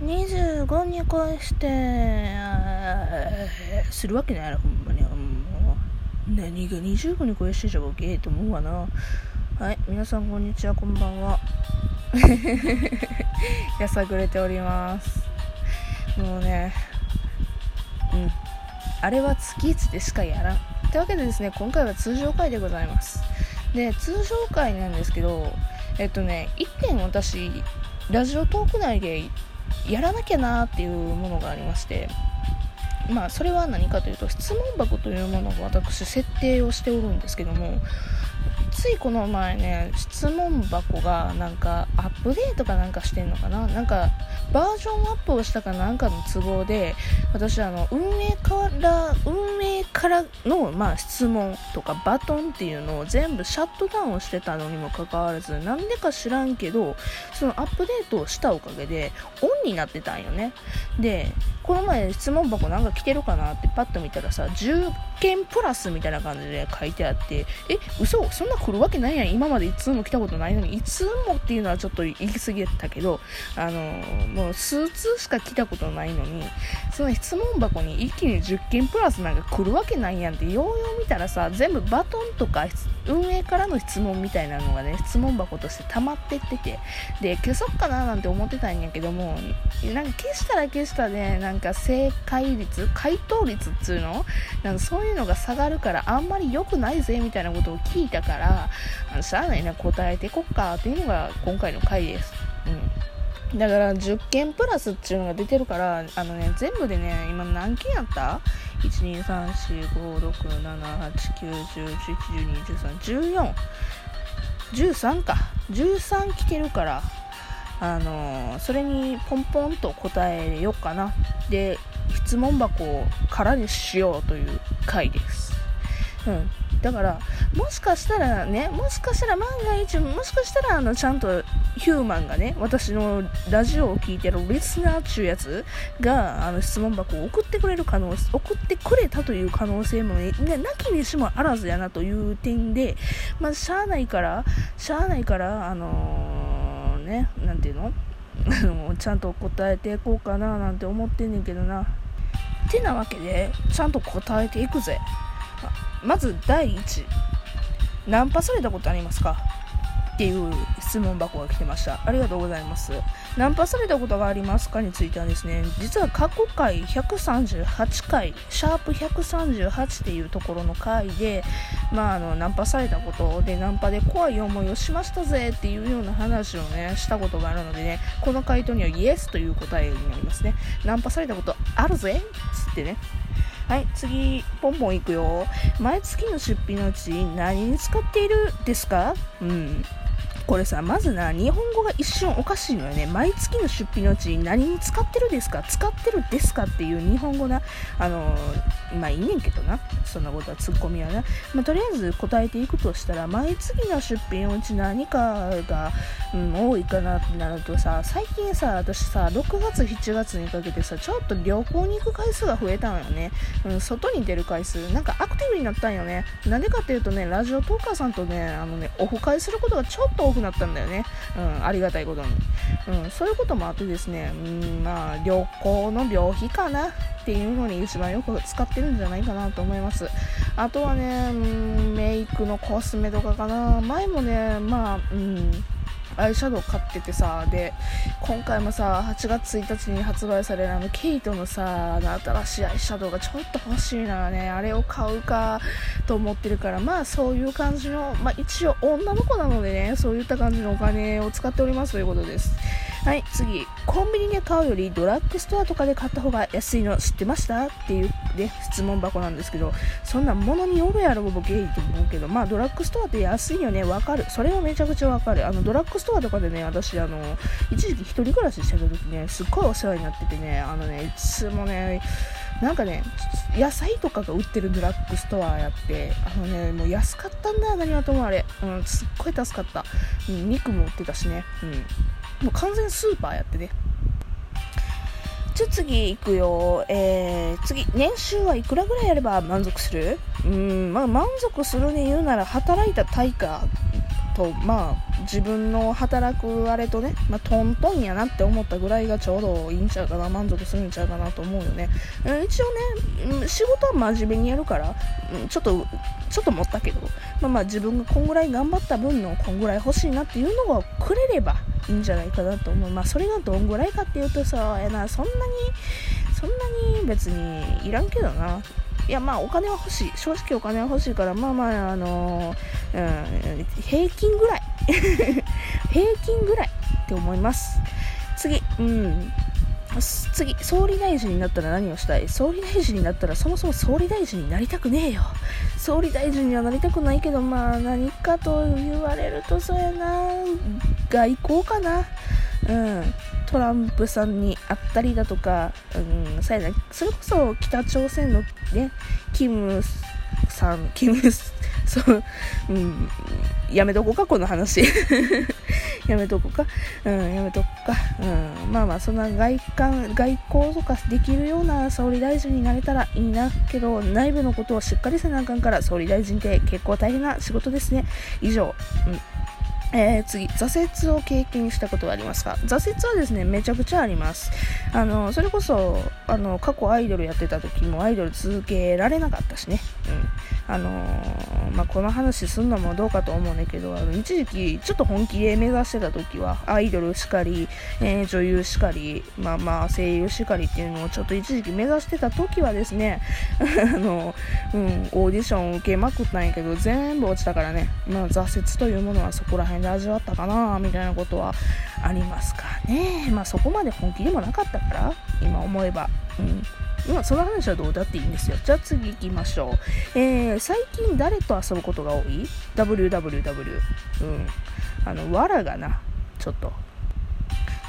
25に恋してするわけないやろほんまに。もう何が25に恋してじゃボケと思うわな。はい皆さんこんにちはこんばんは。やさぐれております。もうねうん。あれは月1でしかやらん。というわけでですね今回は通常回でございます。で通常回なんですけどえっとね1点私ラジオトーク内でやらなきゃなっていうものがありましてまあそれは何かというと質問箱というものを私設定をしておるんですけどもついこの前ね質問箱がなんかアップデートかなんかしてんのかな？なんかバージョンアップをしたかなんかの都合で私あの運営から運営からの、まあ、質問とかバトンっていうのを全部シャットダウンしてたのにもかかわらずなんでか知らんけどそのアップデートをしたおかげでオンになってたんよね。でこの前質問箱なんか来てるかなってパッと見たらさ10件プラスみたいな感じで書いてあってえ嘘？そんな来るわけないやん。今までいつも来たことないのにいつもっていうのはちょっと言い過ぎたけどあのもう数通しか来たことないのにその質問箱に一気に10件プラスなんか来るわけないやんってようよう見たらさ全部バトンとか運営からの質問みたいなのがね質問箱として溜まってっててで消そっかななんて思ってたんやけどもなんか消したら消したでなんか正解率回答率っつうの？なんかそういうのが下がるからあんまり良くないぜみたいなことを聞いたからあのしゃあないな答えていこっかっていうのが今回の回です。うん。だから10件プラスっていうのが出てるからあのね全部でね今何件やった？1234567891011121314 13か。13来てるからあのー、それにポンポンと答えようかな。で質問箱を空にしようという回です。うん。だからもしかしたらねもしかしたら万が一もしかしたらあのちゃんとヒューマンがね私のラジオを聴いてるリスナーっちゅうやつがあの質問箱を送ってくれる可能送ってくれたという可能性もねなきにしもあらずやなという点でまあしゃあないからしゃあないからあのー、ねなんていうの？ちゃんと答えていこうかななんて思ってんねんけどな。てなわけでちゃんと答えていくぜ。まず第1ナンパされたことありますか？っていう質問箱が来てました。ありがとうございます。ナンパされたことがありますかについてはですね実は過去回138回シャープ138っていうところの回でまああのナンパされたことでナンパで怖い思いをしましたぜっていうような話をねしたことがあるのでねこの回答にはイエスという答えになりますね。ナンパされたことあるぜつってね。はい、次、ポンポンいくよ。毎月の出費のうち何に使っているですか？うん。これさ、まずな、日本語が一瞬おかしいのよね。毎月の出費のうち何に使ってるですか使ってるですかっていう日本語な、あの、まあいいねんけどな。そんなことはツッコミはな。まあ、とりあえず答えていくとしたら、毎月の出費のうち何かが、うん、多いかなってなるとさ、最近さ、私さ、6月、7月にかけてさ、ちょっと旅行に行く回数が増えたのよね。うん、外に出る回数、なんかアクティブになったんよね。なんでかっていうとね、ラジオトーカーさんとね、あのね、オフ会することがちょっと多くなったんだよね。うん、ありがたいことに。うん、そういうこともあってですね、うん、まあ、旅行の旅費かなっていうのに一番よく使ってるんじゃないかなと思います。あとはね、うん、メイクのコスメとかかな。前もね、まあ、うん、アイシャドウ買っててさで今回もさ8月1日に発売されるあのケイトのさ新しいアイシャドウがちょっと欲しいなね。あれを買うかと思ってるからまあそういう感じのまあ一応女の子なのでねそういった感じのお金を使っておりますということです。はい次。コンビニで買うよりドラッグストアとかで買った方が安いの知ってました？っていうね質問箱なんですけどそんなものによるやろボケイと思うけどまあドラッグストアって安いよね。わかる。それはめちゃくちゃわかる。あのドラッグストアとかでね私あの一時期一人暮らししてた時ねすっごいお世話になっててねあのねいつもねなんかね野菜とかが売ってるドラッグストアやってあのねもう安かったんだ何はともあれ、うん、すっごい助かった、うん、肉も売ってたしね。うん。もう完全スーパーやってね。じゃ次行くよ。えー、次、年収はいくらぐらいあれば満足する？うん、まあ満足するに言うなら働いた対価とまあ自分の働くあれとね、まあ、トントンやなって思ったぐらいがちょうどいいんちゃうかな満足するんちゃうかなと思うよね、うん、一応ね仕事は真面目にやるから、うん、ちょっとちょっと持ったけど、まあ、まあ自分がこんぐらい頑張った分のこんぐらい欲しいなっていうのがくれればいいんじゃないかなと思う。まあそれがどんぐらいかっていうとさやなそんなにそんなに別にいらんけどな。いやまあお金は欲しい。正直お金は欲しいからまあまああのー、うん、平均ぐらい。平均ぐらいって思います。次うん。次総理大臣になったら何をしたい？総理大臣になったらそもそも総理大臣になりたくねえよ。総理大臣にはなりたくないけどまあ何かと言われるとそうやな外交かな。うん。トランプさんに会ったりだとか、うん、そやそれこそ北朝鮮のね、キムさん、キム、そう、うん、やめとこうか、この話。やめとこうか。うん、やめとこうか。うん、まあまあ、そんな外観、外交とかできるような総理大臣になれたらいいな、けど、内部のことをしっかりせなあかんから、総理大臣って結構大変な仕事ですね。以上。うんえー、次、挫折を経験したことはありますか？挫折はですね、めちゃくちゃあります。あの、それこそ、あの、過去アイドルやってた時もアイドル続けられなかったしね。うん。あのー、まあ、この話すんのもどうかと思うんだけど、あの、一時期、ちょっと本気で目指してた時は、アイドルしかり、えー、女優しかり、まあまあ、声優しかりっていうのをちょっと一時期目指してた時はですね、あの、うん、オーディション受けまくったんやけど、全部落ちたからね、まあ、挫折というものはそこら辺で味わったかなみたいなことはありますかねまあそこまで本気でもなかったから今思えばうんまあ、その話はどうだっていいんですよ。じゃあ次行きましょう。えー、最近誰と遊ぶことが多い ?www。うん。あの、わらがな、ちょっと。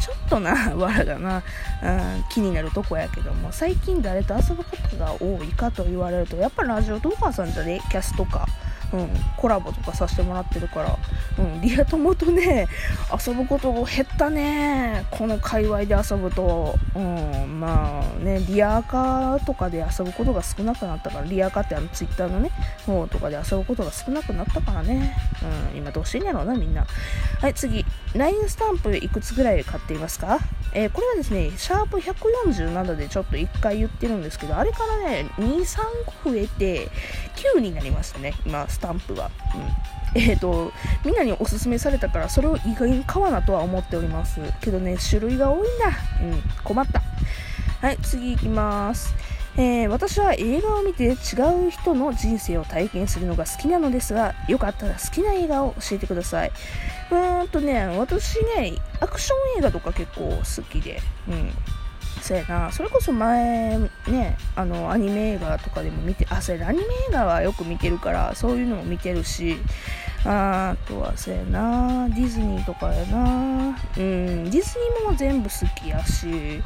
ちょっとな、わらがな、うん、気になるとこやけども、最近誰と遊ぶことが多いかと言われると、やっぱラジオとお母さんじゃね？キャスとか。うん、コラボとかさせてもらってるから、うん、リア友とね、遊ぶこと減ったね。この界隈で遊ぶと、うん、まあね、リアカーとかで遊ぶことが少なくなったから、リアカーってあのツイッターのね、方とかで遊ぶことが少なくなったからね。うん、今どうしてんやろうな、みんな。はい、次。LINE スタンプいくつぐらい買っていますか？えー、これはですね、シャープ147でちょっと1回言ってるんですけど、あれからね、2、3個増えて、9になりましたね、今、スタンプは。うん。えっ、ー、と、みんなにおすすめされたから、それを意外に買わなとは思っております。けどね、種類が多いんだ。うん、困った。はい、次行きます。えー、私は映画を見て違う人の人生を体験するのが好きなのですが、よかったら好きな映画を教えてください。うーんとね、私ね、アクション映画とか結構好きで、うん。そやな、それこそ前、ね、あの、アニメ映画とかでも見て、あ、それアニメ映画はよく見てるから、そういうのも見てるし、あとはそうやな、ディズニーとかやな、うん、ディズニーも全部好きやし、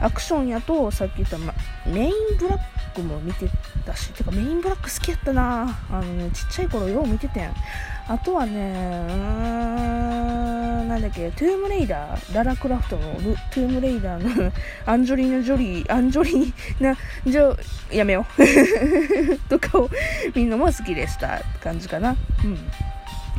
アクションやと、さっき言った、ま、メインブラックも見てたし、てかメインブラック好きやったな。あのね、ちっちゃい頃よう見ててん。あとはね、うーん、なんだっけ、トゥームレイダー、ララクラフトのトゥームレイダーの アンジョリーナ・ジョリー、アンジョリーナ・ジョ、やめよう。とかを見るのも好きでしたって感じかな。うん。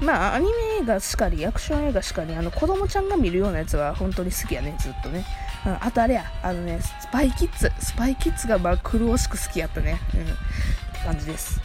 まあ、アニメ映画しかり、アクション映画しかり、あの、子供ちゃんが見るようなやつは本当に好きやね、ずっとね。あとあれや、あのね、スパイキッズ、スパイキッズがまあ狂おしく好きやったね。うん、って感じです。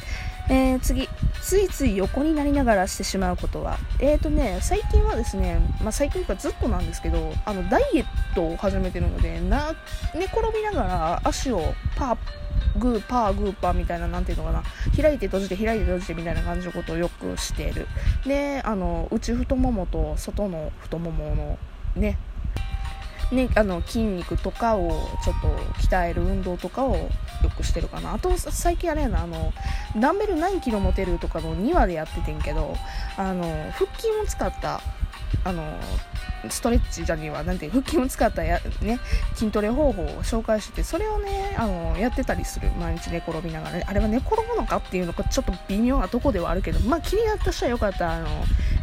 えー、次、ついつい横になりながらしてしまうことは、えーとね、最近はですね、まあ、最近かずっとなんですけど、あの、ダイエットを始めてるので、な、寝転びながら足をパー、グー、パー、グー、パーみたいな、なんていうのかな、開いて閉じて、開いて閉じてみたいな感じのことをよくしている。で、あの、内太ももと外の太ももの、ね、ね、あの筋肉とかをちょっと鍛える運動とかをよくしてるかな。あと最近あれやなあのダンベル何キロ持てるとかの2話でやっててんけどあの腹筋を使ったあのストレッチじゃにはなんて腹筋を使ったや、ね、筋トレ方法を紹介しててそれをねあのやってたりする。毎日寝転びながら、あれは寝転ぶのかっていうのがちょっと微妙なとこではあるけどまあ気になった人はよかったらあの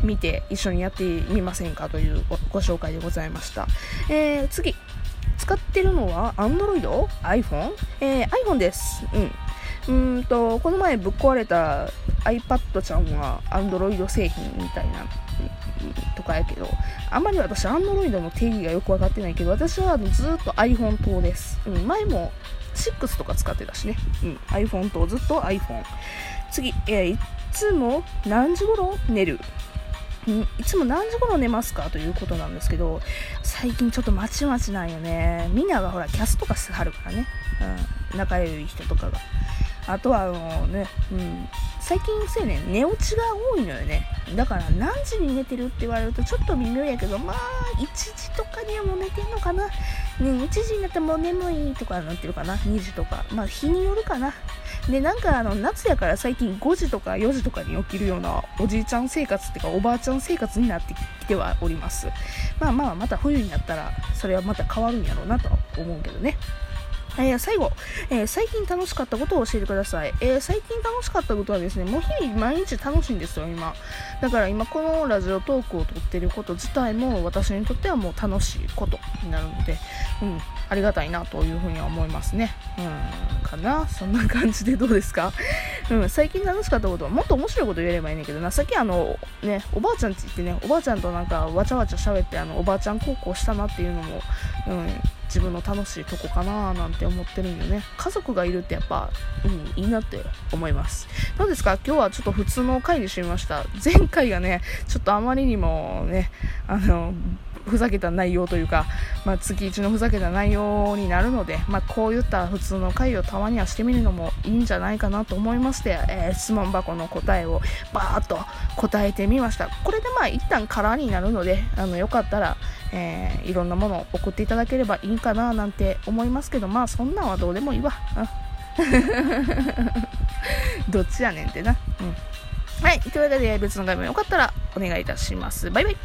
見て一緒にやってみませんかというご紹介でございました、えー、次使ってるのは Android? iPhone? えー、iPhone ですうんうんとこの前ぶっ壊れた iPad ちゃんは Android 製品みたいなとかやけど、あんまり私、アンドロイドの定義がよく分かってないけど、私はずっと iPhone 党です。うん、前も6とか使ってたしね。うん、iPhone 党、ずっと iPhone。次、えー、いつも何時頃寝る？いつも何時頃寝ますかということなんですけど、最近ちょっとまちまちなんよね。みんながほら、キャスとかすはるからね。うん、仲良い人とかが。あとは、あのね、うん、最近そうやね、寝落ちが多いのよね。だから何時に寝てるって言われるとちょっと微妙やけど、まあ、1時とかにはもう寝てんのかな。ね、1時になったらもう眠いとかなってるかな。2時とか。まあ、日によるかな。で、なんかあの、夏やから最近5時とか4時とかに起きるようなおじいちゃん生活っていうかおばあちゃん生活になってきてはおります。まあまあ、また冬になったらそれはまた変わるんやろうなとは思うけどね。えー、最後、えー、最近楽しかったことを教えてください。えー、最近楽しかったことはですね、もう日々毎日楽しいんですよ、今。だから今このラジオトークを撮ってること自体も私にとってはもう楽しいことになるので、うん、ありがたいなというふうには思いますね。うん、かな？そんな感じでどうですか？うん、最近楽しかったことはもっと面白いこと言えればいいねんけどな、さっきあの、ね、おばあちゃんち行ってね、おばあちゃんとなんかわちゃわちゃ喋って、あの、おばあちゃん高校したなっていうのも、うん、自分の楽しいとこかななんて思ってるんよね。家族がいるってやっぱ、うん、いいなって思います。どうですか？今日はちょっと普通の回にしてみました。前回がねちょっとあまりにもねあのふざけた内容というか、まあ、月1のふざけた内容になるので、まあ、こういった普通の回をたまにはしてみるのもいいんじゃないかなと思いまして、えー、質問箱の答えをバーッと答えてみました。これでまあ一旦カラーになるのであのよかったらえー、いろんなものを送っていただければいいかななんて思いますけどまあそんなんはどうでもいいわ。どっちやねんってな、うん、はい。というわけで別の画面よかったらお願いいたします。バイバイ。